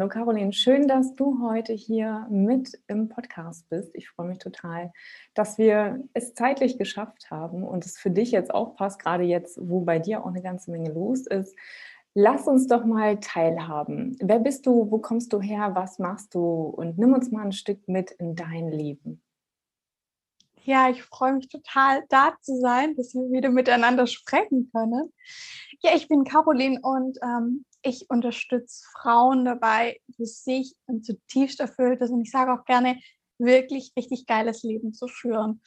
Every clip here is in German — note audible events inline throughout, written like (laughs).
Hallo Caroline, schön, dass du heute hier mit im Podcast bist. Ich freue mich total, dass wir es zeitlich geschafft haben und es für dich jetzt auch passt, gerade jetzt, wo bei dir auch eine ganze Menge los ist. Lass uns doch mal teilhaben. Wer bist du? Wo kommst du her? Was machst du? Und nimm uns mal ein Stück mit in dein Leben. Ja, ich freue mich total, da zu sein, dass wir wieder miteinander sprechen können. Ja, ich bin Caroline und ähm, ich unterstütze Frauen dabei, für sich ein zutiefst erfülltes und ich sage auch gerne, wirklich richtig geiles Leben zu führen.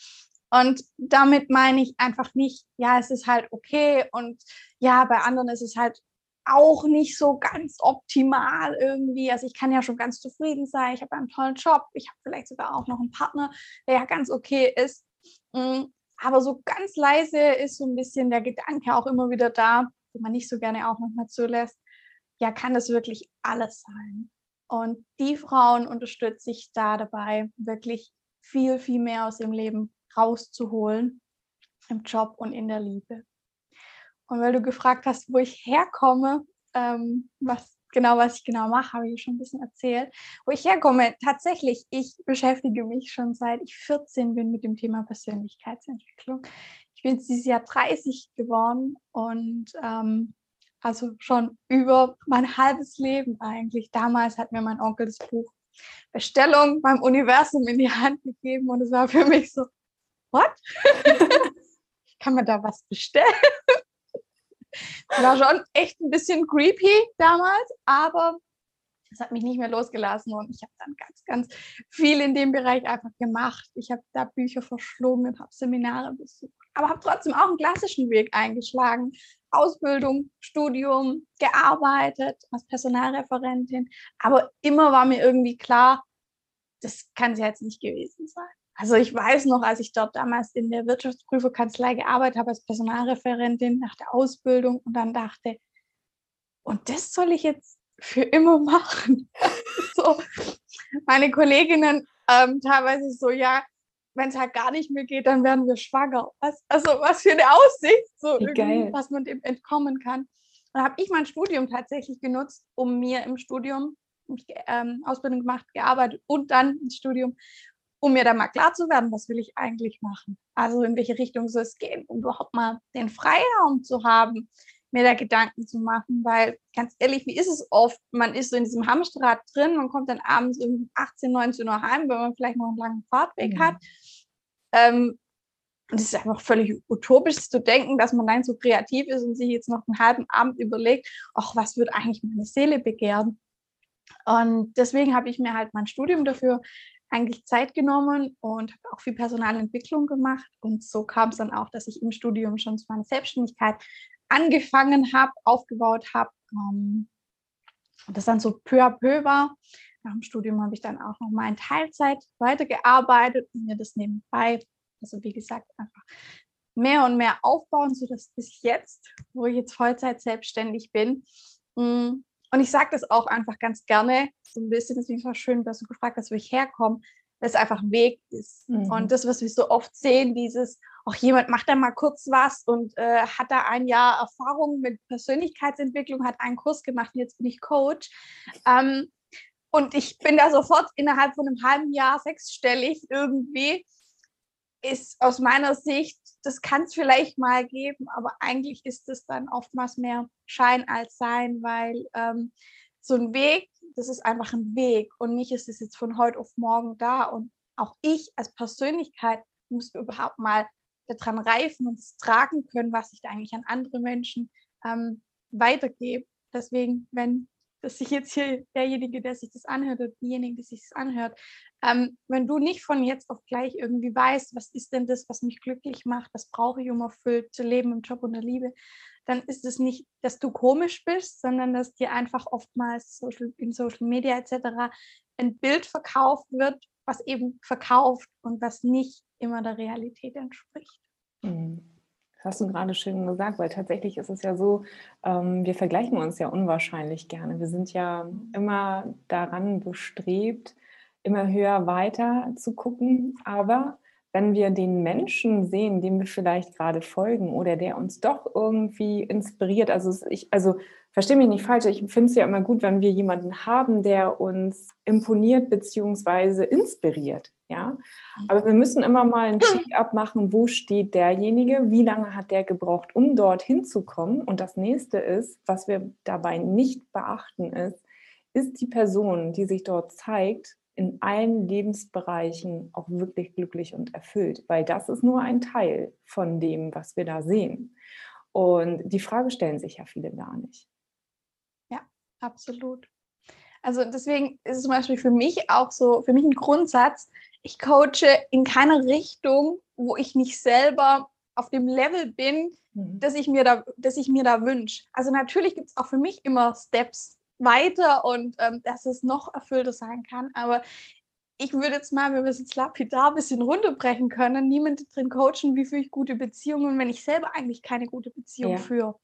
Und damit meine ich einfach nicht, ja, es ist halt okay und ja, bei anderen ist es halt auch nicht so ganz optimal irgendwie. Also ich kann ja schon ganz zufrieden sein. Ich habe einen tollen Job. Ich habe vielleicht sogar auch noch einen Partner, der ja ganz okay ist. Mm, aber so ganz leise ist so ein bisschen der Gedanke auch immer wieder da, den man nicht so gerne auch nochmal zulässt ja, kann das wirklich alles sein? Und die Frauen unterstütze ich da dabei, wirklich viel, viel mehr aus dem Leben rauszuholen, im Job und in der Liebe. Und weil du gefragt hast, wo ich herkomme, ähm, was genau, was ich genau mache, habe ich schon ein bisschen erzählt. Wo ich herkomme, tatsächlich, ich beschäftige mich schon seit ich 14 bin mit dem Thema Persönlichkeitsentwicklung. Ich bin dieses Jahr 30 geworden und ähm, also schon über mein halbes Leben eigentlich. Damals hat mir mein Onkel das Buch Bestellung beim Universum in die Hand gegeben und es war für mich so, what? (laughs) ich kann mir da was bestellen. (laughs) war schon echt ein bisschen creepy damals, aber es hat mich nicht mehr losgelassen und ich habe dann ganz, ganz viel in dem Bereich einfach gemacht. Ich habe da Bücher verschlungen, habe Seminare besucht, aber habe trotzdem auch einen klassischen Weg eingeschlagen. Ausbildung, Studium, gearbeitet als Personalreferentin, aber immer war mir irgendwie klar, das kann es jetzt nicht gewesen sein. Also ich weiß noch, als ich dort damals in der Wirtschaftsprüferkanzlei gearbeitet habe als Personalreferentin nach der Ausbildung und dann dachte, und das soll ich jetzt für immer machen. (laughs) so, meine Kolleginnen ähm, teilweise so, ja, wenn es halt gar nicht mehr geht, dann werden wir schwanger. Was, also was für eine Aussicht, so was man dem entkommen kann. Dann habe ich mein Studium tatsächlich genutzt, um mir im Studium ähm, Ausbildung gemacht, gearbeitet und dann ins Studium, um mir da mal klar zu werden, was will ich eigentlich machen. Also in welche Richtung soll es gehen, um überhaupt mal den Freiraum zu haben, mir da Gedanken zu machen, weil ganz ehrlich, wie ist es oft? Man ist so in diesem Hamsterrad drin, man kommt dann abends um 18, 19 Uhr heim, wenn man vielleicht noch einen langen Fahrtweg mhm. hat. Ähm, und es ist einfach völlig utopisch zu denken, dass man dann so kreativ ist und sich jetzt noch einen halben Abend überlegt, ach, was wird eigentlich meine Seele begehren? Und deswegen habe ich mir halt mein Studium dafür eigentlich Zeit genommen und habe auch viel Personalentwicklung gemacht. Und so kam es dann auch, dass ich im Studium schon zu meiner Selbstständigkeit angefangen habe, aufgebaut habe. Ähm, das dann so peu à peu war. Nach dem Studium habe ich dann auch noch mal in Teilzeit weitergearbeitet und mir das nebenbei, also wie gesagt, einfach mehr und mehr aufbauen, sodass bis jetzt, wo ich jetzt Vollzeit selbstständig bin. Mm, und ich sage das auch einfach ganz gerne, so ein bisschen, deswegen war schön, dass du gefragt hast, wo ich herkomme, dass es einfach ein Weg ist. Mhm. Und das, was wir so oft sehen, dieses, auch jemand macht da mal kurz was und äh, hat da ein Jahr Erfahrung mit Persönlichkeitsentwicklung, hat einen Kurs gemacht und jetzt bin ich Coach. Ähm, und ich bin da sofort innerhalb von einem halben Jahr sechsstellig irgendwie, ist aus meiner Sicht, das kann es vielleicht mal geben, aber eigentlich ist es dann oftmals mehr Schein als Sein, weil ähm, so ein Weg, das ist einfach ein Weg und nicht ist es jetzt von heute auf morgen da. Und auch ich als Persönlichkeit muss überhaupt mal daran reifen und tragen können, was ich da eigentlich an andere Menschen ähm, weitergebe. Deswegen, wenn das sich jetzt hier derjenige, der sich das anhört oder diejenige, die sich das anhört, ähm, wenn du nicht von jetzt auf gleich irgendwie weißt, was ist denn das, was mich glücklich macht, was brauche ich, um erfüllt zu leben im Job und der Liebe, dann ist es nicht, dass du komisch bist, sondern dass dir einfach oftmals Social, in Social Media etc. ein Bild verkauft wird, was eben verkauft und was nicht immer der Realität entspricht. Mhm. Hast du gerade schön gesagt, weil tatsächlich ist es ja so, ähm, wir vergleichen uns ja unwahrscheinlich gerne. Wir sind ja immer daran bestrebt, immer höher weiter zu gucken. Aber wenn wir den Menschen sehen, dem wir vielleicht gerade folgen oder der uns doch irgendwie inspiriert, also ich, also verstehe mich nicht falsch, ich finde es ja immer gut, wenn wir jemanden haben, der uns imponiert bzw. inspiriert. Ja, aber wir müssen immer mal ein Check-up machen, wo steht derjenige, wie lange hat der gebraucht, um dorthin zu kommen. Und das nächste ist, was wir dabei nicht beachten, ist, ist die Person, die sich dort zeigt, in allen Lebensbereichen auch wirklich glücklich und erfüllt, weil das ist nur ein Teil von dem, was wir da sehen. Und die Frage stellen sich ja viele gar nicht. Ja, absolut. Also deswegen ist es zum Beispiel für mich auch so, für mich ein Grundsatz, ich coache in keiner Richtung, wo ich nicht selber auf dem Level bin, mhm. dass ich mir da, dass ich mir da wünsche. Also natürlich gibt es auch für mich immer Steps, weiter und ähm, dass es noch erfüllter sein kann. Aber ich würde jetzt mal, wenn wir es jetzt lapidar ein bisschen runterbrechen können, niemand drin coachen, wie führe ich gute Beziehungen, wenn ich selber eigentlich keine gute Beziehung ja. führe.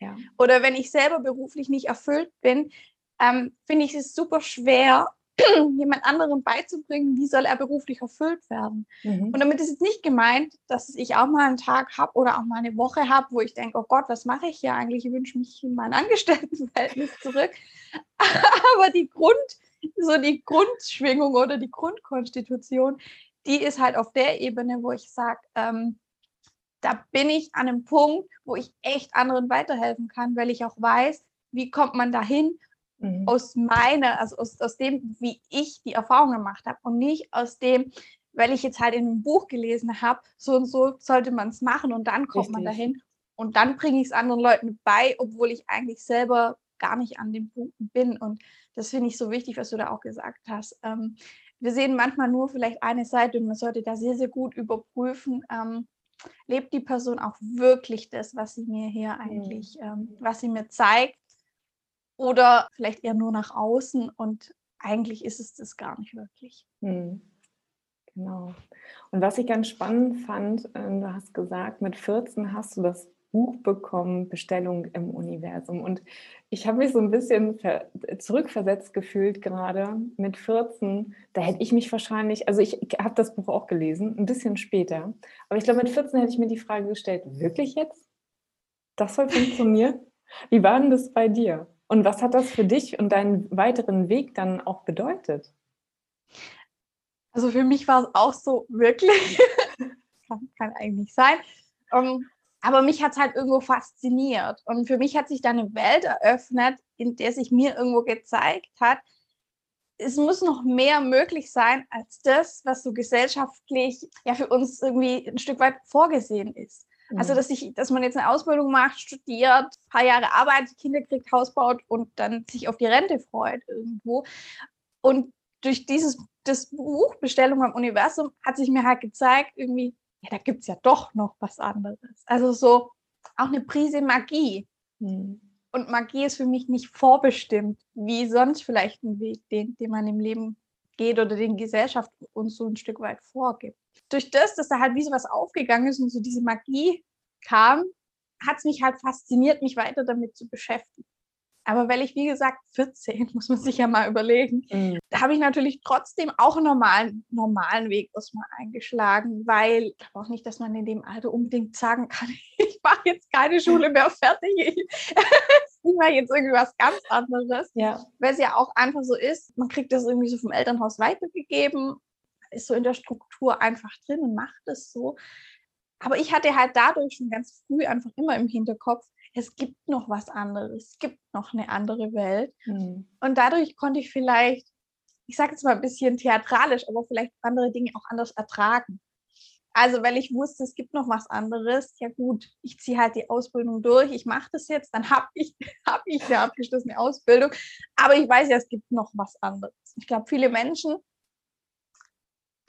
Ja. Oder wenn ich selber beruflich nicht erfüllt bin, ähm, finde ich es super schwer, (clears throat) jemand anderen beizubringen, wie soll er beruflich erfüllt werden. Mhm. Und damit ist jetzt nicht gemeint, dass ich auch mal einen Tag habe oder auch mal eine Woche habe, wo ich denke, oh Gott, was mache ich hier eigentlich? Ich wünsche mich in mein (laughs) Angestelltenverhältnis zurück. (laughs) Aber die Grund, so die Grundschwingung oder die Grundkonstitution, die ist halt auf der Ebene, wo ich sage, ähm, da bin ich an einem Punkt, wo ich echt anderen weiterhelfen kann, weil ich auch weiß, wie kommt man dahin Mhm. Aus meiner, also aus, aus dem, wie ich die Erfahrung gemacht habe und nicht aus dem, weil ich jetzt halt in einem Buch gelesen habe, so und so sollte man es machen und dann kommt Richtig. man dahin und dann bringe ich es anderen Leuten bei, obwohl ich eigentlich selber gar nicht an dem Punkt bin. Und das finde ich so wichtig, was du da auch gesagt hast. Ähm, wir sehen manchmal nur vielleicht eine Seite und man sollte da sehr, sehr gut überprüfen, ähm, lebt die Person auch wirklich das, was sie mir hier mhm. eigentlich, ähm, was sie mir zeigt oder vielleicht eher nur nach außen und eigentlich ist es das gar nicht wirklich. Hm. Genau. Und was ich ganz spannend fand, äh, du hast gesagt, mit 14 hast du das Buch bekommen, Bestellung im Universum. Und ich habe mich so ein bisschen zurückversetzt gefühlt gerade mit 14. Da hätte ich mich wahrscheinlich, also ich habe das Buch auch gelesen, ein bisschen später. Aber ich glaube, mit 14 hätte ich mir die Frage gestellt, wirklich jetzt? Das soll funktionieren? Wie war denn das bei dir? Und was hat das für dich und deinen weiteren Weg dann auch bedeutet? Also für mich war es auch so wirklich, (laughs) kann, kann, eigentlich sein. Um, ähm, aber mich hat es halt irgendwo fasziniert. Und für mich hat sich da eine Welt eröffnet, in der sich mir irgendwo gezeigt hat, es muss noch mehr möglich sein als das, was so gesellschaftlich ja für uns irgendwie ein Stück weit vorgesehen ist. Also, mhm. dass, ich, dass man jetzt eine Ausbildung macht, studiert, ein paar Jahre arbeitet, Kinder kriegt, Haus baut und dann sich auf die Rente freut irgendwo. Und durch dieses das Buch Bestellung am Universum hat sich mir halt gezeigt, irgendwie, ja, da gibt es ja doch noch was anderes. Also so auch eine Prise Magie. Mhm. Und Magie ist für mich nicht vorbestimmt, wie sonst vielleicht ein Weg, den, den man im Leben geht oder den Gesellschaft uns so ein Stück weit vorgibt. Durch das, dass da halt wie so was aufgegangen ist und so diese Magie kam, hat es mich halt fasziniert, mich weiter damit zu beschäftigen. Aber weil ich, wie gesagt, 14, (laughs) muss man sich ja mal überlegen, mhm. da habe ich natürlich trotzdem auch einen normalen, normalen Weg erstmal eingeschlagen, weil ich glaube auch nicht, dass man in dem Alter unbedingt sagen kann, (laughs) ich mache jetzt keine Schule mehr fertig. Ich, ich mache jetzt irgendwie was ganz anderes. Ja. Weil es ja auch einfach so ist, man kriegt das irgendwie so vom Elternhaus weitergegeben, ist so in der Struktur einfach drin und macht es so. Aber ich hatte halt dadurch schon ganz früh einfach immer im Hinterkopf, es gibt noch was anderes, es gibt noch eine andere Welt. Mhm. Und dadurch konnte ich vielleicht, ich sage jetzt mal ein bisschen theatralisch, aber vielleicht andere Dinge auch anders ertragen. Also, weil ich wusste, es gibt noch was anderes, ja gut, ich ziehe halt die Ausbildung durch, ich mache das jetzt, dann (laughs) habe ich, hab ich eine abgeschlossene Ausbildung, aber ich weiß ja, es gibt noch was anderes. Ich glaube, viele Menschen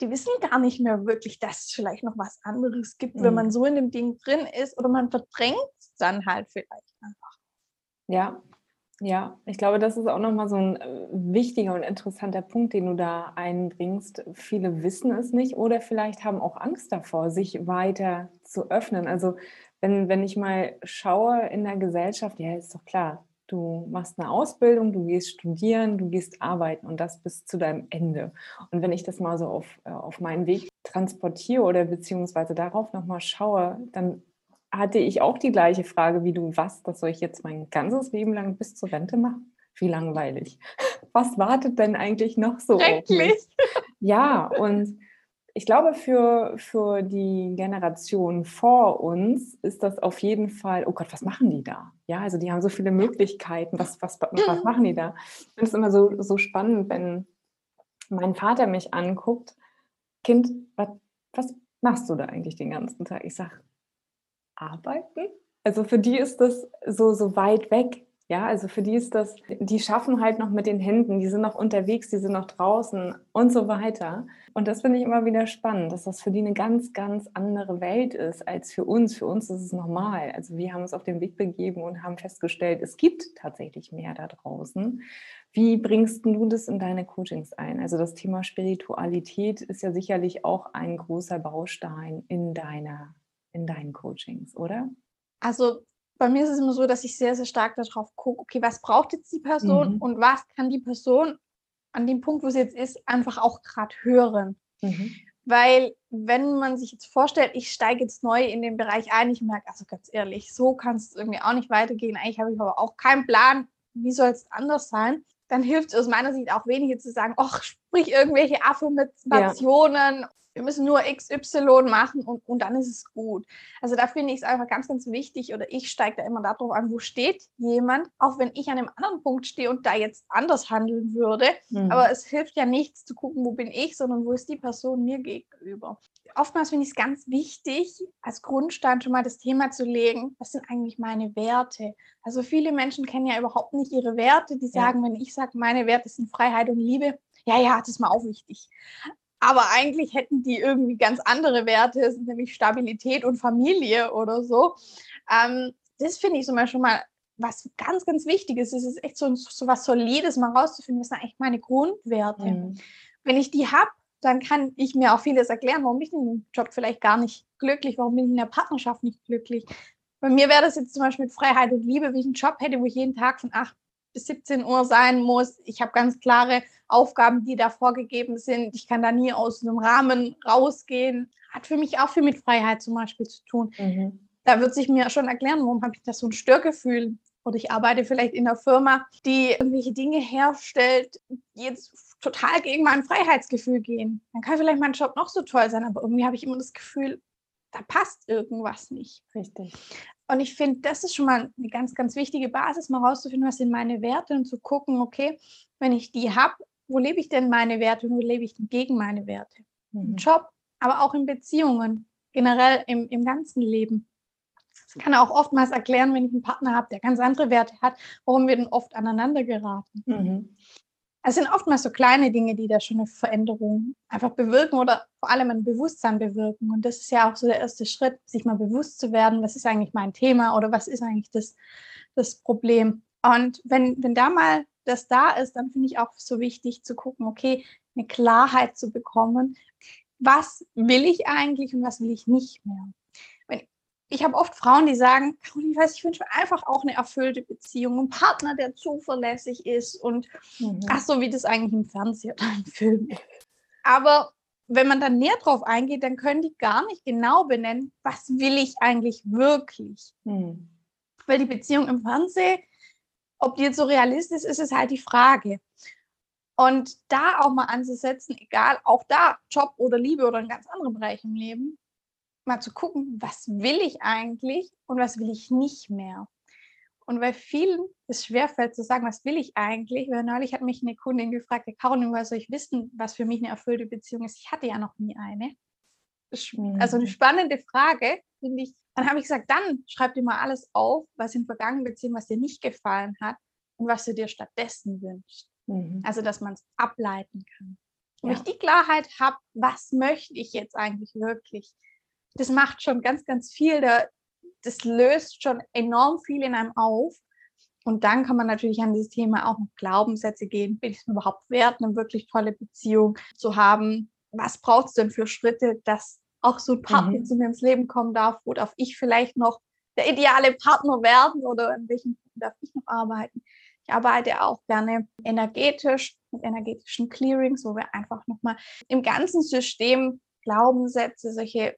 die wissen gar nicht mehr wirklich, dass es vielleicht noch was anderes gibt, mhm. wenn man so in dem Ding drin ist oder man verdrängt es dann halt vielleicht einfach. Ja, ja, ich glaube, das ist auch nochmal so ein äh, wichtiger und interessanter Punkt, den du da einbringst. Viele wissen es nicht oder vielleicht haben auch Angst davor, sich weiter zu öffnen. Also wenn, wenn ich mal schaue in der Gesellschaft, ja, ist doch klar, du machst eine Ausbildung, du gehst studieren, du gehst arbeiten und das bis zu deinem Ende. Und wenn ich das mal so auf, äh, auf meinen Weg transportiere oder beziehungsweise darauf nochmal schaue, dann hatte ich auch die gleiche Frage wie du, was, das soll ich jetzt mein ganzes Leben lang bis zur Rente machen? Wie langweilig. (laughs) Was wartet denn eigentlich noch so? Schrecklich. Ja, und ich glaube, für, für die Generation vor uns ist das auf jeden Fall, oh Gott, was machen die da? Ja, also die haben so viele Möglichkeiten. Was, was, was machen die da? Ich finde es immer so, so spannend, wenn mein Vater mich anguckt, Kind, was, was machst du da eigentlich den ganzen Tag? Ich sage, arbeiten. Also für die ist das so, so weit weg. Ja, also für die ist das, die schaffen halt noch mit den Händen, die sind noch unterwegs, die sind noch draußen und so weiter. Und das finde ich immer wieder spannend, dass das für die eine ganz, ganz andere Welt ist als für uns. Für uns ist es normal. Also wir haben uns auf den Weg begeben und haben festgestellt, es gibt tatsächlich mehr da draußen. Wie bringst du das in deine Coachings ein? Also das Thema Spiritualität ist ja sicherlich auch ein großer Baustein in deiner in deinen Coachings, oder? Also bei mir ist es immer so, dass ich sehr, sehr stark darauf gucke, okay, was braucht jetzt die Person mhm. und was kann die Person an dem Punkt, wo sie jetzt ist, einfach auch gerade hören. Mhm. Weil wenn man sich jetzt vorstellt, ich steige jetzt neu in den Bereich ein, ich merke, also ganz ehrlich, so kann es irgendwie auch nicht weitergehen. Eigentlich habe ich aber auch keinen Plan, wie soll es anders sein. Dann hilft es aus meiner Sicht auch weniger zu sagen, ach, sprich irgendwelche Affirmationen ja wir müssen nur XY machen und, und dann ist es gut. Also da finde ich es einfach ganz, ganz wichtig oder ich steige da immer darauf an, wo steht jemand, auch wenn ich an einem anderen Punkt stehe und da jetzt anders handeln würde. Mhm. Aber es hilft ja nichts zu gucken, wo bin ich, sondern wo ist die Person mir gegenüber. Oftmals finde ich es ganz wichtig, als Grundstein schon mal das Thema zu legen, was sind eigentlich meine Werte? Also viele Menschen kennen ja überhaupt nicht ihre Werte. Die sagen, ja. wenn ich sage, meine Werte sind Freiheit und Liebe, ja, ja, das ist mal auch wichtig. Aber eigentlich hätten die irgendwie ganz andere Werte, nämlich Stabilität und Familie oder so. Ähm, das finde ich zum Beispiel schon mal was ganz, ganz Wichtiges. Es ist echt so, so was Solides, mal rauszufinden, was sind eigentlich meine Grundwerte. Mhm. Wenn ich die habe, dann kann ich mir auch vieles erklären, warum bin ich in dem Job vielleicht gar nicht glücklich, warum bin ich in der Partnerschaft nicht glücklich. Bei mir wäre das jetzt zum Beispiel mit Freiheit und Liebe, wie ich einen Job hätte, wo ich jeden Tag von 8 bis 17 Uhr sein muss. Ich habe ganz klare Aufgaben, die da vorgegeben sind. Ich kann da nie aus einem Rahmen rausgehen. Hat für mich auch viel mit Freiheit zum Beispiel zu tun. Mhm. Da wird sich mir schon erklären, warum habe ich da so ein Störgefühl. Oder ich arbeite vielleicht in einer Firma, die irgendwelche Dinge herstellt, die jetzt total gegen mein Freiheitsgefühl gehen. Dann kann vielleicht mein Job noch so toll sein, aber irgendwie habe ich immer das Gefühl, da passt irgendwas nicht. Richtig. Und ich finde, das ist schon mal eine ganz, ganz wichtige Basis, mal rauszufinden, was sind meine Werte und zu gucken, okay, wenn ich die habe, wo lebe ich denn meine Werte und wo lebe ich denn gegen meine Werte? Mhm. Im Job, aber auch in Beziehungen, generell im, im ganzen Leben. Das kann auch oftmals erklären, wenn ich einen Partner habe, der ganz andere Werte hat, warum wir denn oft aneinander geraten. Mhm. Es sind oftmals so kleine Dinge, die da schon eine Veränderung einfach bewirken oder vor allem ein Bewusstsein bewirken. Und das ist ja auch so der erste Schritt, sich mal bewusst zu werden, was ist eigentlich mein Thema oder was ist eigentlich das, das Problem. Und wenn, wenn da mal das da ist, dann finde ich auch so wichtig zu gucken, okay, eine Klarheit zu bekommen, was will ich eigentlich und was will ich nicht mehr. Ich habe oft Frauen, die sagen, ich weiß, ich wünsche mir einfach auch eine erfüllte Beziehung, einen Partner, der zuverlässig ist und mhm. ach so, wie das eigentlich im Fernsehen oder im Film ist. Aber wenn man dann näher drauf eingeht, dann können die gar nicht genau benennen, was will ich eigentlich wirklich. Mhm. Weil die Beziehung im Fernsehen ob die jetzt so realistisch ist, ist halt die Frage. Und da auch mal anzusetzen, egal, auch da, Job oder Liebe oder ein ganz anderer Bereich im Leben, mal zu gucken, was will ich eigentlich und was will ich nicht mehr. Und bei vielen ist schwerfällt zu sagen, was will ich eigentlich, weil neulich hat mich eine Kundin gefragt, Caroline, woher soll ich wissen, was für mich eine erfüllte Beziehung ist? Ich hatte ja noch nie eine. Also eine mhm. spannende Frage, finde ich. Dann habe ich gesagt, dann schreib dir mal alles auf, was in vergangenen Beziehungen, was dir nicht gefallen hat und was du dir stattdessen wünschst. Mhm. Also, dass man es ableiten kann. Wenn ja. ich die Klarheit habe, was möchte ich jetzt eigentlich wirklich? Das macht schon ganz, ganz viel. Das löst schon enorm viel in einem auf. Und dann kann man natürlich an dieses Thema auch noch Glaubenssätze gehen. Bin ich es überhaupt wert, eine wirklich tolle Beziehung zu haben? Was braucht es denn für Schritte, dass auch so ein Partner mhm. zu mir ins Leben kommen darf? Wo darf ich vielleicht noch der ideale Partner werden oder in welchen Punkten darf ich noch arbeiten? Ich arbeite auch gerne energetisch mit energetischen Clearings, wo wir einfach nochmal im ganzen System Glaubenssätze, solche,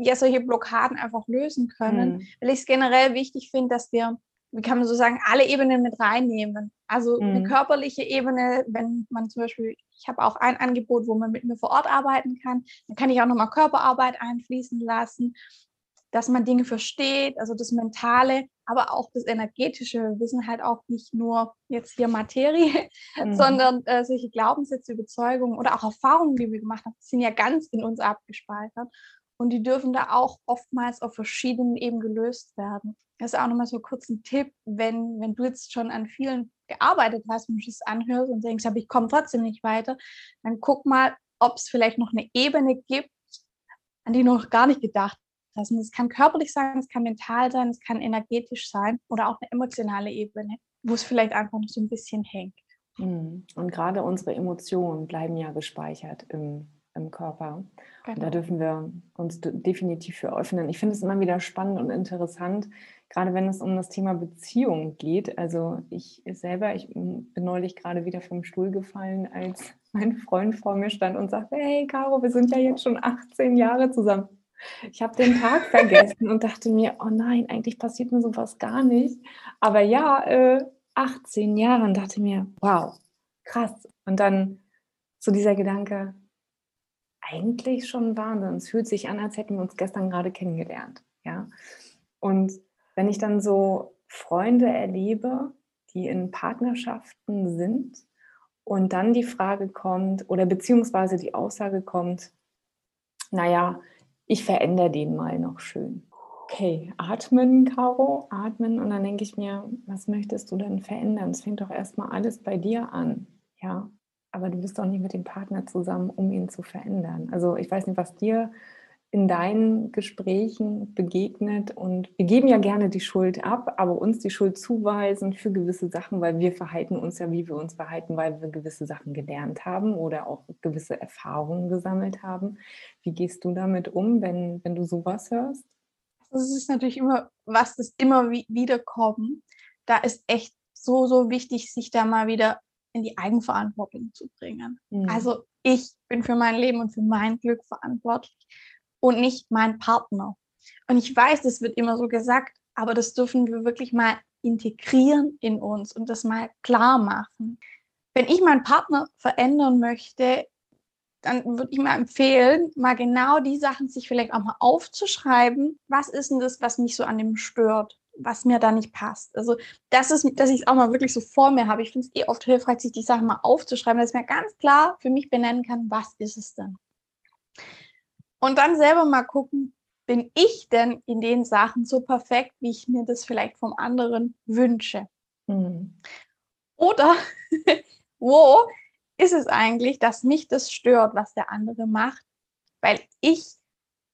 ja, solche Blockaden einfach lösen können. Mhm. Weil ich es generell wichtig finde, dass wir, wie kann man so sagen, alle Ebenen mit reinnehmen. Also mhm. eine körperliche Ebene, wenn man zum Beispiel, ich habe auch ein Angebot, wo man mit mir vor Ort arbeiten kann, dann kann ich auch nochmal Körperarbeit einfließen lassen dass man Dinge versteht, also das Mentale, aber auch das Energetische. Wir wissen halt auch nicht nur jetzt hier Materie, (laughs) mhm. sondern äh, solche Glaubenssätze, Überzeugungen oder auch Erfahrungen, die wir gemacht haben, sind ja ganz in uns abgespeichert. Und die dürfen da auch oftmals auf verschiedenen Ebenen gelöst werden. Das ist auch nochmal so kurz ein Tipp, wenn, wenn du jetzt schon an vielen gearbeitet hast und es anhörst und denkst, aber ich komme trotzdem nicht weiter, dann guck mal, ob es vielleicht noch eine Ebene gibt, an die du noch gar nicht gedacht lassen. Es kann körperlich sein, es kann mental sein, es kann energetisch sein oder auch eine emotionale Ebene, wo es vielleicht einfach noch so ein bisschen hängt. Mhm. Und gerade unsere Emotionen bleiben ja gespeichert im, im Körper. Genau. Und da genau. dürfen wir uns definitiv für öffnen. Ich finde es immer wieder spannend und interessant, gerade wenn es um das Thema Beziehung geht. Also ich selber, ich bin neulich gerade wieder vom Stuhl gefallen, als (laughs) mein Freund vor mir stand und sagte, hey Caro, wir sind ja jetzt schon 18 Jahre zusammen. Ich habe den Tag (laughs) vergessen und dachte mir, oh nein, eigentlich passiert mir sowas gar nicht. Aber ja, äh, 18 Jahre und dachte mir, wow, krass. Und dann so dieser Gedanke, eigentlich schon Wahnsinn. Es fühlt sich an, als hätten wir uns gestern gerade kennengelernt. Ja. Und wenn ich dann so Freunde erlebe, die in Partnerschaften sind und dann die Frage kommt oder beziehungsweise die Aussage kommt, naja, ich verändere den mal noch schön. Okay, atmen, Caro, atmen. Und dann denke ich mir, was möchtest du denn verändern? Es fängt doch erstmal alles bei dir an. Ja, aber du bist doch nicht mit dem Partner zusammen, um ihn zu verändern. Also ich weiß nicht, was dir in deinen Gesprächen begegnet und wir geben ja gerne die Schuld ab, aber uns die Schuld zuweisen für gewisse Sachen, weil wir verhalten uns ja, wie wir uns verhalten, weil wir gewisse Sachen gelernt haben oder auch gewisse Erfahrungen gesammelt haben. Wie gehst du damit um, wenn, wenn du sowas hörst? Das ist natürlich immer, was das immer wieder kommt. Da ist echt so, so wichtig, sich da mal wieder in die Eigenverantwortung zu bringen. Mhm. Also ich bin für mein Leben und für mein Glück verantwortlich und nicht mein Partner. Und ich weiß, das wird immer so gesagt, aber das dürfen wir wirklich mal integrieren in uns und das mal klar machen. Wenn ich meinen Partner verändern möchte, dann würde ich mal empfehlen, mal genau die Sachen sich vielleicht auch mal aufzuschreiben. Was ist denn das, was mich so an dem stört? Was mir da nicht passt. Also das ist, dass ich es auch mal wirklich so vor mir habe. Ich finde es eh oft hilfreich, sich die Sachen mal aufzuschreiben, dass ich mir ganz klar für mich benennen kann, was ist es denn? Und dann selber mal gucken, bin ich denn in den Sachen so perfekt, wie ich mir das vielleicht vom anderen wünsche? Mhm. Oder (laughs) wo ist es eigentlich, dass mich das stört, was der andere macht, weil ich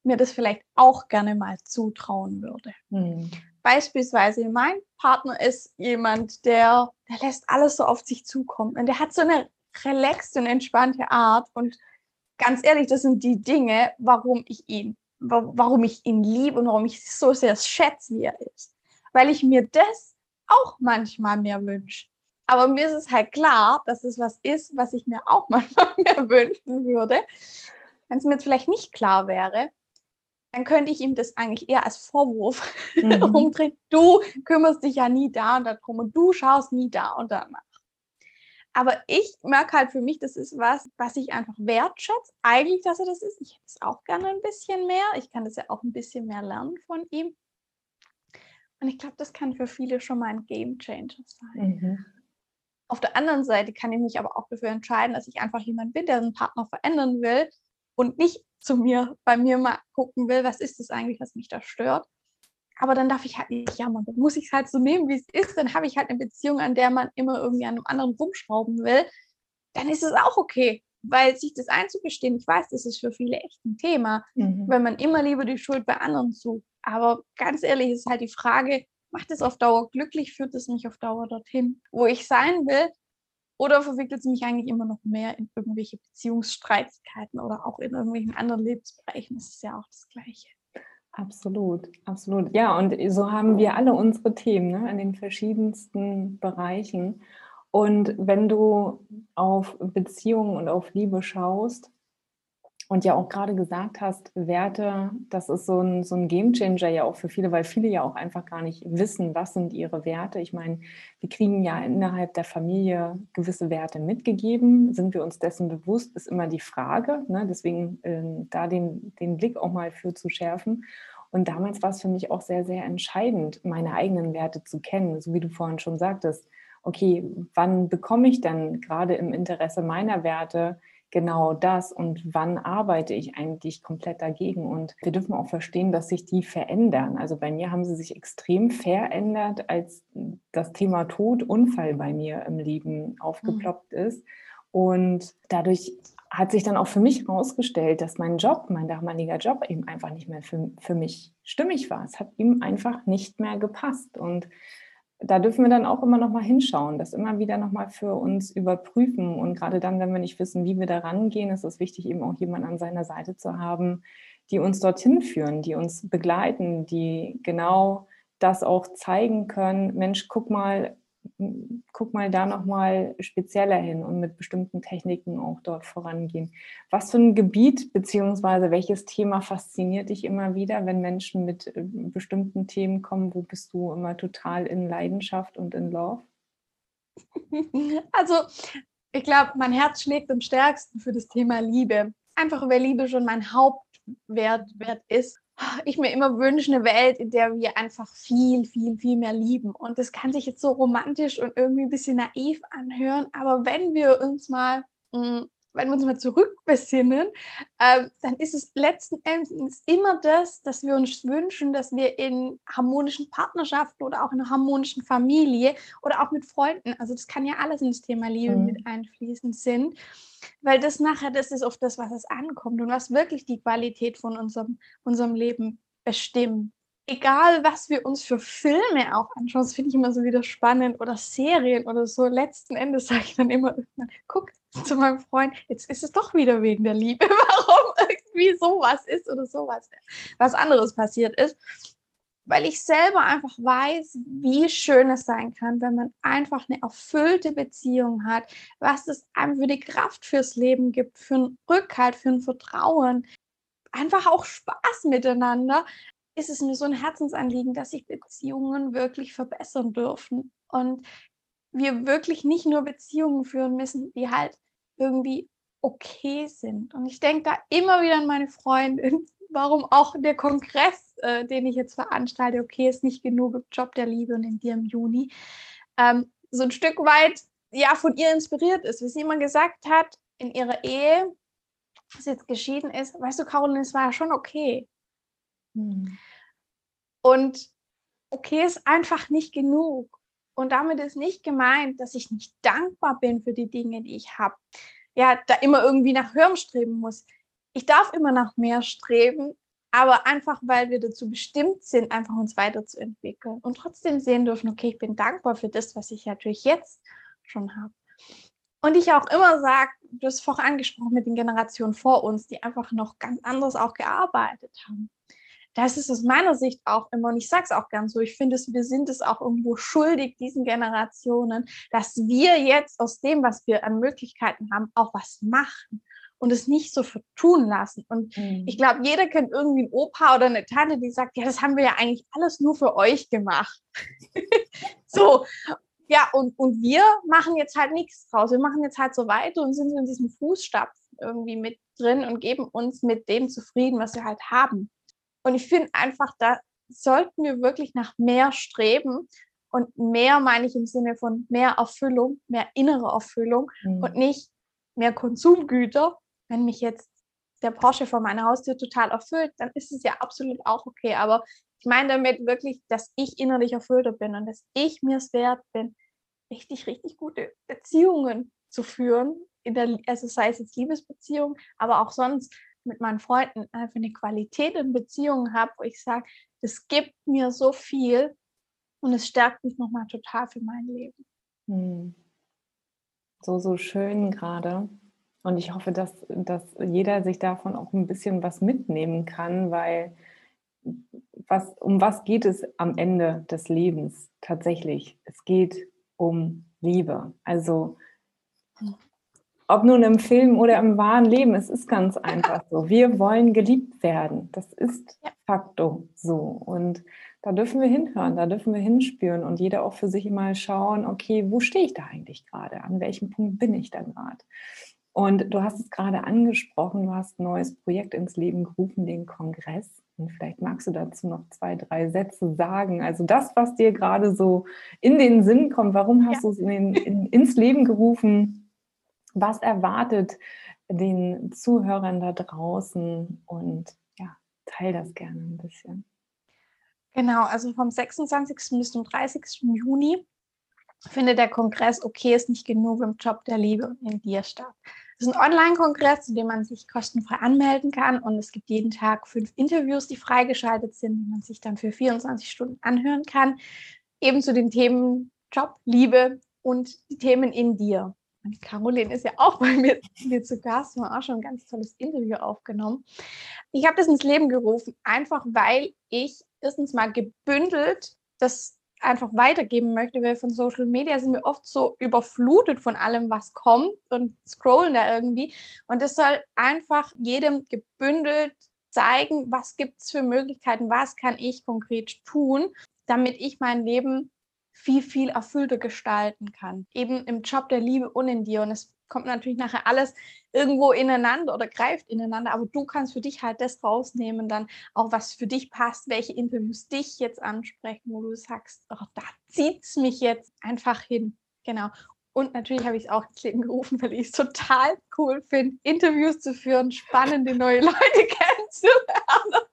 mir das vielleicht auch gerne mal zutrauen würde. Mhm. Beispielsweise mein Partner ist jemand, der, der lässt alles so auf sich zukommen und der hat so eine relaxte und entspannte Art und ganz ehrlich, das sind die Dinge, warum ich ihn, warum ich ihn liebe und warum ich so sehr schätze, wie er ist. Weil ich mir das auch manchmal mehr wünsche. Aber mir ist es halt klar, dass es was ist, was ich mir auch (laughs) manchmal mehr wünschen würde. Wenn es mir jetzt vielleicht nicht klar wäre, dann könnte ich ihm das eigentlich eher als Vorwurf (laughs) mhm. umdrehen. Du kümmerst dich ja nie da und darum und du schaust nie da und danach. Aber ich merke halt für mich, das ist was, was ich einfach wertschätze. Eigentlich, dass er das ist. Ich hätte es auch gerne ein bisschen mehr. Ich kann das ja auch ein bisschen mehr lernen von ihm. Und ich glaube, das kann für viele schon mal ein Game Changer sein. Mhm. Auf der anderen Seite kann ich mich aber auch dafür entscheiden, dass ich einfach jemand bin, der einen Partner verändern will und nicht zu mir, bei mir mal gucken will, was ist das eigentlich, was mich da stört, aber dann darf ich halt nicht jammern. Dann muss ich es halt so nehmen, wie es ist. Dann habe ich halt eine Beziehung, an der man immer irgendwie an einem anderen rumschrauben will. Dann ist es auch okay. weil sich das einzugestehen, ich weiß, das ist für viele echt ein Thema, mhm. weil man immer lieber die Schuld bei anderen sucht. Aber ganz ehrlich ist halt die Frage, macht es auf Dauer glücklich, führt es mich auf Dauer dorthin, wo ich sein will? Oder verwickelt es mich eigentlich immer noch mehr in irgendwelche Beziehungsstreitigkeiten oder auch in irgendwelchen anderen Lebensbereichen? Das ist ja auch das Gleiche. Absolut, absolut. Ja, und so haben wir alle unsere Themen ne, in den verschiedensten Bereichen. Und wenn du auf Beziehungen und auf Liebe schaust und ja auch gerade gesagt hast, Werte, das ist so ein, so ein Gamechanger ja auch für viele, weil viele ja auch einfach gar nicht wissen, was sind ihre Werte. Ich meine, wir kriegen ja innerhalb der Familie gewisse Werte mitgegeben. Sind wir uns dessen bewusst, ist immer die Frage. Ne? Deswegen äh, da den, den Blick auch mal für zu schärfen. Und damals war es für mich auch sehr, sehr entscheidend, meine eigenen Werte zu kennen, so wie du vorhin schon sagtest okay, wann bekomme ich denn gerade im Interesse meiner Werte genau das und wann arbeite ich eigentlich komplett dagegen? Und wir dürfen auch verstehen, dass sich die verändern. Also bei mir haben sie sich extrem verändert, als das Thema Tod, Unfall bei mir im Leben aufgeploppt mhm. ist. Und dadurch hat sich dann auch für mich herausgestellt, dass mein Job, mein damaliger Job eben einfach nicht mehr für, für mich stimmig war. Es hat ihm einfach nicht mehr gepasst. Und da dürfen wir dann auch immer noch mal hinschauen, das immer wieder noch mal für uns überprüfen. Und gerade dann, wenn wir nicht wissen, wie wir da rangehen, ist es wichtig, eben auch jemanden an seiner Seite zu haben, die uns dorthin führen, die uns begleiten, die genau das auch zeigen können. Mensch, guck mal, guck mal da nochmal spezieller hin und mit bestimmten Techniken auch dort vorangehen. Was für ein Gebiet beziehungsweise welches Thema fasziniert dich immer wieder, wenn Menschen mit äh, bestimmten Themen kommen? Wo bist du immer total in Leidenschaft und in Love? (laughs) Also, ich glaube, mein Herz schlägt am stärksten für das Thema Liebe. Einfach weil Liebe schon mein Hauptwert Wert ist ich mir immer wünsche, eine Welt, in der wir einfach viel, viel, viel mehr lieben. Und das kann sich jetzt so romantisch und irgendwie ein bisschen naiv anhören, aber wenn wir uns mal hm, wenn wir uns mal zurückbesinnen, äh, dann ist es letzten Endes immer das, dass wir uns wünschen, dass wir in harmonischen Partnerschaften oder auch in einer harmonischen Familie oder auch mit Freunden, also das kann ja alles in das Thema Liebe mhm. mit einfließen sind, weil das nachher, das ist oft das, was es ankommt. Und was wirklich die Qualität von unserem, unserem Leben bestimmt. Egal was wir uns für Filme auch anschauen, das finde ich immer so wieder spannend oder Serien oder so, letzten Endes sage ich dann immer, guck zu meinem Freund, jetzt ist es doch wieder wegen der Liebe, (laughs) warum irgendwie sowas ist oder sowas, was anderes passiert ist. Weil ich selber einfach weiß, wie schön es sein kann, wenn man einfach eine erfüllte Beziehung hat, was es einem für die Kraft fürs Leben gibt, für einen Rückhalt, für ein Vertrauen, einfach auch Spaß miteinander ist es mir so ein Herzensanliegen, dass sich Beziehungen wirklich verbessern dürfen und wir wirklich nicht nur Beziehungen führen müssen, die halt irgendwie okay sind. Und ich denke da immer wieder an meine Freundin, warum auch der Kongress, äh, den ich jetzt veranstalte, okay, ist nicht genug, Job der Liebe und in dir im Juni, ähm, so ein Stück weit ja von ihr inspiriert ist, wie sie immer gesagt hat, in ihrer Ehe, was jetzt geschieden ist, weißt du, Caroline, es war ja schon okay. Hm. Und okay ist einfach nicht genug. Und damit ist nicht gemeint, dass ich nicht dankbar bin für die Dinge, die ich habe. Ja, da immer irgendwie nach höherem streben muss. Ich darf immer nach mehr streben, aber einfach, weil wir dazu bestimmt sind, einfach uns weiterzuentwickeln und trotzdem sehen dürfen, okay, ich bin dankbar für das, was ich natürlich jetzt schon habe. Und ich auch immer sage, du hast vorher angesprochen mit den Generationen vor uns, die einfach noch ganz anders auch gearbeitet haben das ist aus meiner Sicht auch immer, und ich sage es auch gern so, ich finde, wir sind es auch irgendwo schuldig, diesen Generationen, dass wir jetzt aus dem, was wir an Möglichkeiten haben, auch was machen und es nicht so vertun lassen. Und mhm. ich glaube, jeder kennt irgendwie einen Opa oder eine Tante, die sagt, ja, das haben wir ja eigentlich alles nur für euch gemacht. (laughs) so. Ja, und, und wir machen jetzt halt nichts draus. Wir machen jetzt halt so weiter und sind so in diesem Fußstapfen irgendwie mit drin und geben uns mit dem zufrieden, was wir halt haben. Und ich finde einfach, da sollten wir wirklich nach mehr streben. Und mehr meine ich im Sinne von mehr Erfüllung, mehr innere Erfüllung mhm. und nicht mehr Konsumgüter. Wenn mich jetzt der Porsche vor meiner Haustür total erfüllt, dann ist es ja absolut auch okay. Aber ich meine damit wirklich, dass ich innerlich erfüllter bin und dass ich mir es wert bin, richtig, richtig gute Beziehungen zu führen in der, also sei es jetzt Liebesbeziehung, aber auch sonst mit meinen Freunden einfach eine Qualität in Beziehungen habe, wo ich sage, das gibt mir so viel und es stärkt mich nochmal total für mein Leben. Hm. So, so schön gerade. Und ich hoffe, dass, dass jeder sich davon auch ein bisschen was mitnehmen kann, weil was, um was geht es am Ende des Lebens tatsächlich? Es geht um Liebe. Also ob nun im Film oder im wahren Leben, es ist ganz einfach so. Wir wollen geliebt werden. Das ist facto so. Und da dürfen wir hinhören, da dürfen wir hinspüren und jeder auch für sich mal schauen, okay, wo stehe ich da eigentlich gerade? An welchem Punkt bin ich da gerade? Und du hast es gerade angesprochen, du hast ein neues Projekt ins Leben gerufen, den Kongress. Und vielleicht magst du dazu noch zwei, drei Sätze sagen. Also das, was dir gerade so in den Sinn kommt, warum hast ja. du es in in, ins Leben gerufen? Was erwartet den Zuhörern da draußen? Und ja, teil das gerne ein bisschen. Genau, also vom 26. bis zum 30. Juni findet der Kongress Okay ist nicht genug im Job der Liebe in dir statt. Das ist ein Online-Kongress, zu dem man sich kostenfrei anmelden kann und es gibt jeden Tag fünf Interviews, die freigeschaltet sind, die man sich dann für 24 Stunden anhören kann. Eben zu den Themen Job, Liebe und die Themen in dir. Und Caroline ist ja auch bei mir, mir zu Gast, wir haben auch schon ein ganz tolles Interview aufgenommen. Ich habe das ins Leben gerufen, einfach weil ich erstens mal gebündelt das einfach weitergeben möchte, weil von Social Media sind wir oft so überflutet von allem, was kommt und scrollen da irgendwie. Und das soll einfach jedem gebündelt zeigen, was gibt es für Möglichkeiten, was kann ich konkret tun, damit ich mein Leben viel, viel erfüllter gestalten kann. Eben im Job der Liebe und in dir. Und es kommt natürlich nachher alles irgendwo ineinander oder greift ineinander, aber du kannst für dich halt das rausnehmen, dann auch was für dich passt, welche Interviews dich jetzt ansprechen, wo du sagst, oh, da zieht es mich jetzt einfach hin. Genau. Und natürlich habe ich es auch ins Leben gerufen, weil ich es total cool finde, Interviews zu führen, spannende neue (laughs) Leute kennenzulernen.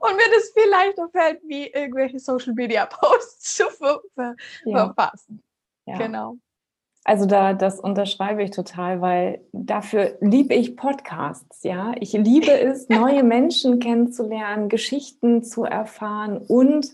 Und mir das viel leichter fällt, wie irgendwelche Social Media Posts zu ver ver ja. verfassen. Ja. Genau. Also da, das unterschreibe ich total, weil dafür liebe ich Podcasts, ja. Ich liebe es, (laughs) neue Menschen kennenzulernen, Geschichten zu erfahren und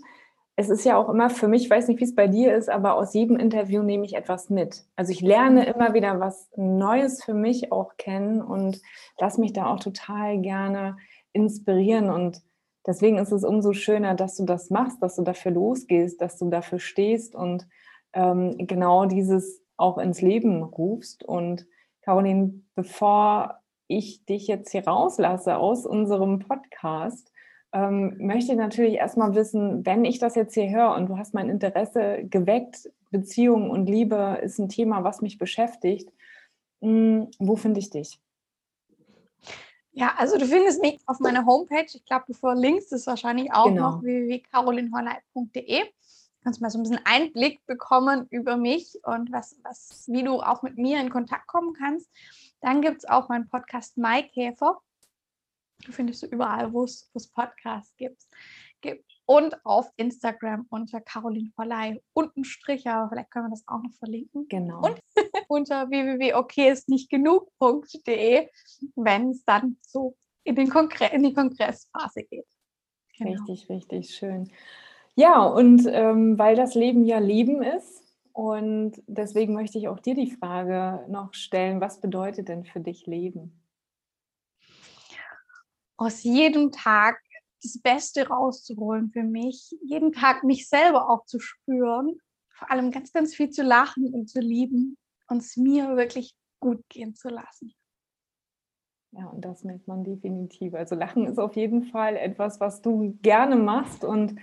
es ist ja auch immer für mich, ich weiß nicht, wie es bei dir ist, aber aus jedem Interview nehme ich etwas mit. Also ich lerne immer wieder was Neues für mich auch kennen und lass mich da auch total gerne inspirieren und deswegen ist es umso schöner, dass du das machst, dass du dafür losgehst, dass du dafür stehst und ähm, genau dieses auch ins Leben rufst. Und Caroline, bevor ich dich jetzt hier rauslasse aus unserem Podcast, ähm, möchte ich natürlich erstmal wissen, wenn ich das jetzt hier höre und du hast mein Interesse geweckt, Beziehung und Liebe ist ein Thema, was mich beschäftigt, mh, hm, wo finde ich dich? Ja, also du findest mich auf meiner Homepage. Ich glaube, du verlinkst es wahrscheinlich auch genau. noch www.carolinhorleit.de kannst mal so ein bisschen Einblick bekommen über mich und was, was, wie du auch mit mir in Kontakt kommen kannst. Dann gibt es auch meinen Podcast Maikäfer. Du findest du überall, wo es Podcasts gibt. Und auf Instagram unter Caroline Verleih unten Strich, aber vielleicht können wir das auch noch verlinken. Genau. Und (laughs) unter www.okayistnichtgenug.de, wenn es dann so in, den Kongre in die Kongressphase geht. Genau. Richtig, richtig schön. Ja, und ähm, weil das Leben ja Leben ist, und deswegen möchte ich auch dir die Frage noch stellen, was bedeutet denn für dich Leben? Aus jedem Tag das Beste rauszuholen für mich, jeden Tag mich selber auch zu spüren, vor allem ganz, ganz viel zu lachen und zu lieben und es mir wirklich gut gehen zu lassen. Ja, und das merkt man definitiv. Also Lachen ist auf jeden Fall etwas, was du gerne machst. Und (laughs)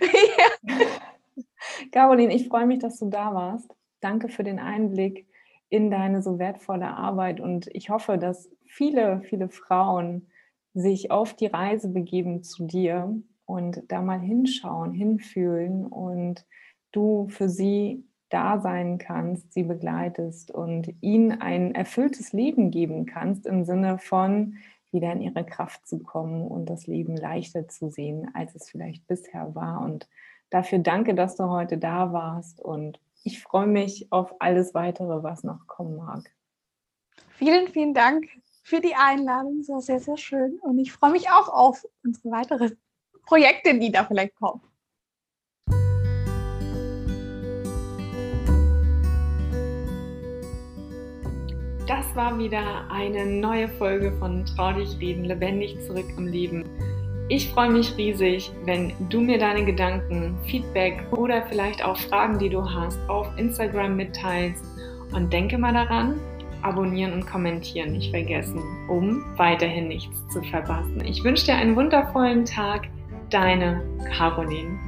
Caroline, ich freue mich, dass du da warst. Danke für den Einblick in deine so wertvolle Arbeit. Und ich hoffe, dass viele, viele Frauen sich auf die Reise begeben zu dir und da mal hinschauen, hinfühlen und du für sie da sein kannst, sie begleitest und ihnen ein erfülltes Leben geben kannst im Sinne von wieder in ihre Kraft zu kommen und das Leben leichter zu sehen, als es vielleicht bisher war. Und dafür danke, dass du heute da warst und ich freue mich auf alles weitere, was noch kommen mag. Vielen, vielen Dank für die Einladung. Es war sehr, sehr schön. Und ich freue mich auch auf unsere weiteren Projekte, die da vielleicht kommen. Das war wieder eine neue Folge von Trau dich reden, lebendig zurück im Leben. Ich freue mich riesig, wenn du mir deine Gedanken, Feedback oder vielleicht auch Fragen, die du hast, auf Instagram mitteilst. Und denke mal daran, abonnieren und kommentieren nicht vergessen, um weiterhin nichts zu verpassen. Ich wünsche dir einen wundervollen Tag. Deine Caroline.